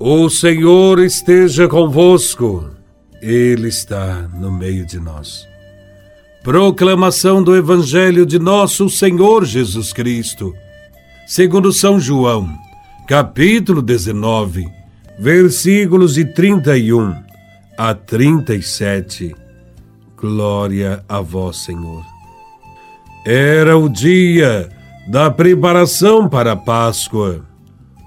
O Senhor esteja convosco, Ele está no meio de nós. Proclamação do Evangelho de Nosso Senhor Jesus Cristo, segundo São João, capítulo 19, versículos de 31 a 37. Glória a Vós, Senhor. Era o dia da preparação para a Páscoa.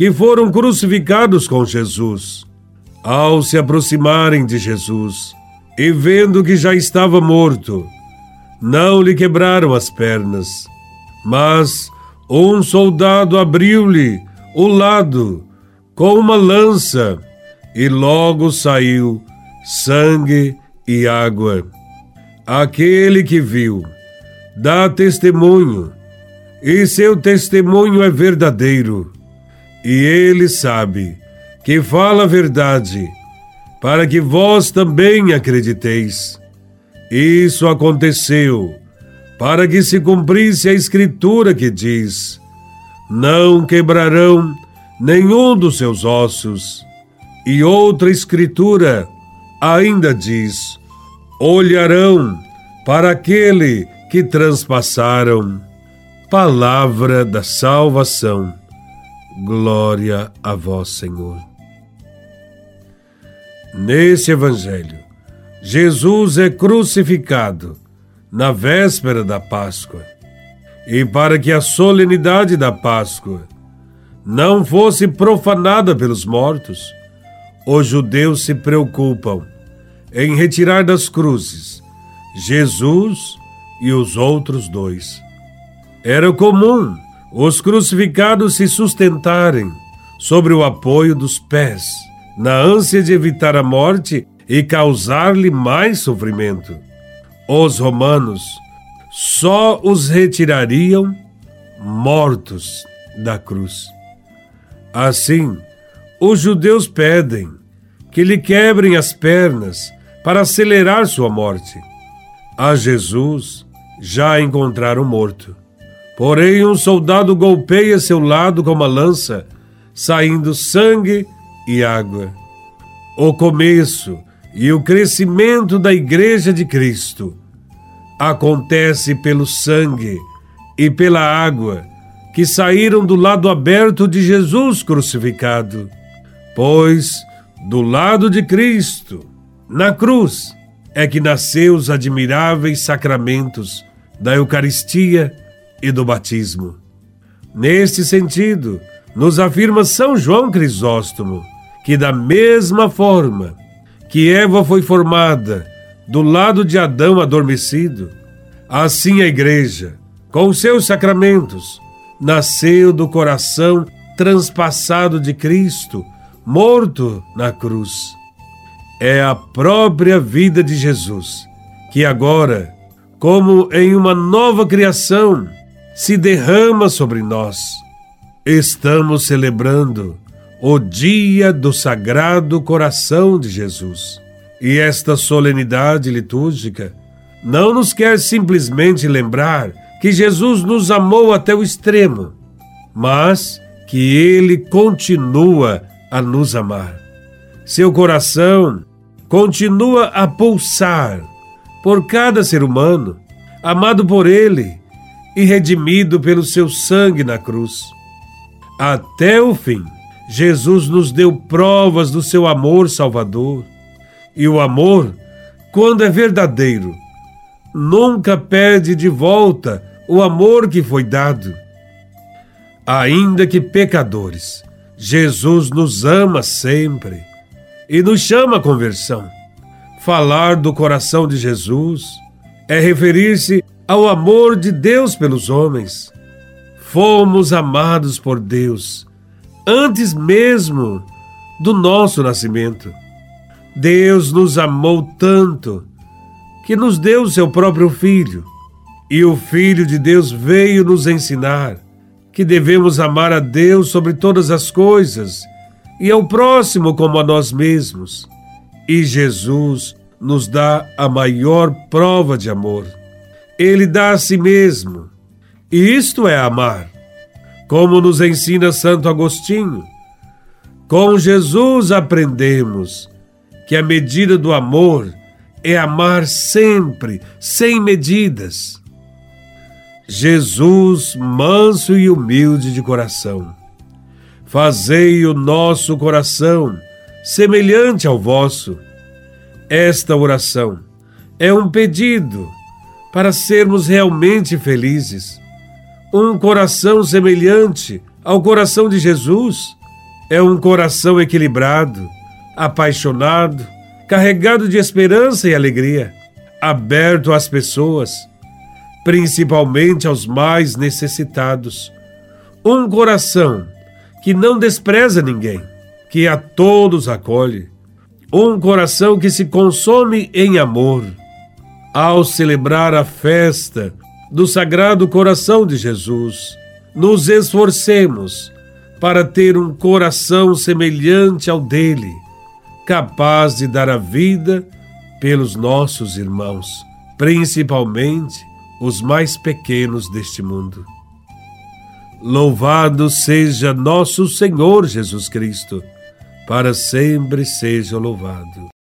que foram crucificados com Jesus. Ao se aproximarem de Jesus e vendo que já estava morto, não lhe quebraram as pernas, mas um soldado abriu-lhe o lado com uma lança e logo saiu sangue e água. Aquele que viu dá testemunho, e seu testemunho é verdadeiro e ele sabe que fala a verdade, para que vós também acrediteis. Isso aconteceu para que se cumprisse a escritura que diz: Não quebrarão nenhum dos seus ossos. E outra escritura ainda diz: Olharão para aquele que transpassaram. Palavra da salvação. Glória a vós, Senhor. Nesse Evangelho, Jesus é crucificado na véspera da Páscoa. E para que a solenidade da Páscoa não fosse profanada pelos mortos, os judeus se preocupam em retirar das cruzes Jesus e os outros dois. Era comum os crucificados se sustentarem sobre o apoio dos pés, na ânsia de evitar a morte e causar-lhe mais sofrimento. Os romanos só os retirariam mortos da cruz. Assim, os judeus pedem que lhe quebrem as pernas para acelerar sua morte. A Jesus já encontraram morto. Porém, um soldado golpeia seu lado com uma lança, saindo sangue e água. O começo e o crescimento da Igreja de Cristo acontece pelo sangue e pela água que saíram do lado aberto de Jesus crucificado. Pois, do lado de Cristo, na cruz, é que nasceu os admiráveis sacramentos da Eucaristia e do batismo. Neste sentido, nos afirma São João Crisóstomo que, da mesma forma que Eva foi formada do lado de Adão adormecido, assim a Igreja, com seus sacramentos, nasceu do coração transpassado de Cristo, morto na cruz. É a própria vida de Jesus que agora, como em uma nova criação, se derrama sobre nós. Estamos celebrando o dia do Sagrado Coração de Jesus. E esta solenidade litúrgica não nos quer simplesmente lembrar que Jesus nos amou até o extremo, mas que ele continua a nos amar. Seu coração continua a pulsar por cada ser humano, amado por ele e redimido pelo seu sangue na cruz. Até o fim, Jesus nos deu provas do seu amor salvador. E o amor, quando é verdadeiro, nunca perde de volta o amor que foi dado. Ainda que pecadores, Jesus nos ama sempre e nos chama à conversão. Falar do coração de Jesus é referir-se ao amor de Deus pelos homens. Fomos amados por Deus antes mesmo do nosso nascimento. Deus nos amou tanto que nos deu seu próprio Filho. E o Filho de Deus veio nos ensinar que devemos amar a Deus sobre todas as coisas e ao próximo como a nós mesmos. E Jesus nos dá a maior prova de amor. Ele dá a si mesmo. E isto é amar. Como nos ensina Santo Agostinho, com Jesus aprendemos que a medida do amor é amar sempre, sem medidas. Jesus, manso e humilde de coração, fazei o nosso coração semelhante ao vosso. Esta oração é um pedido para sermos realmente felizes. Um coração semelhante ao coração de Jesus é um coração equilibrado, apaixonado, carregado de esperança e alegria, aberto às pessoas, principalmente aos mais necessitados. Um coração que não despreza ninguém, que a todos acolhe. Um coração que se consome em amor. Ao celebrar a festa do Sagrado Coração de Jesus, nos esforcemos para ter um coração semelhante ao dele capaz de dar a vida pelos nossos irmãos, principalmente os mais pequenos deste mundo. Louvado seja nosso Senhor Jesus Cristo, para sempre seja louvado.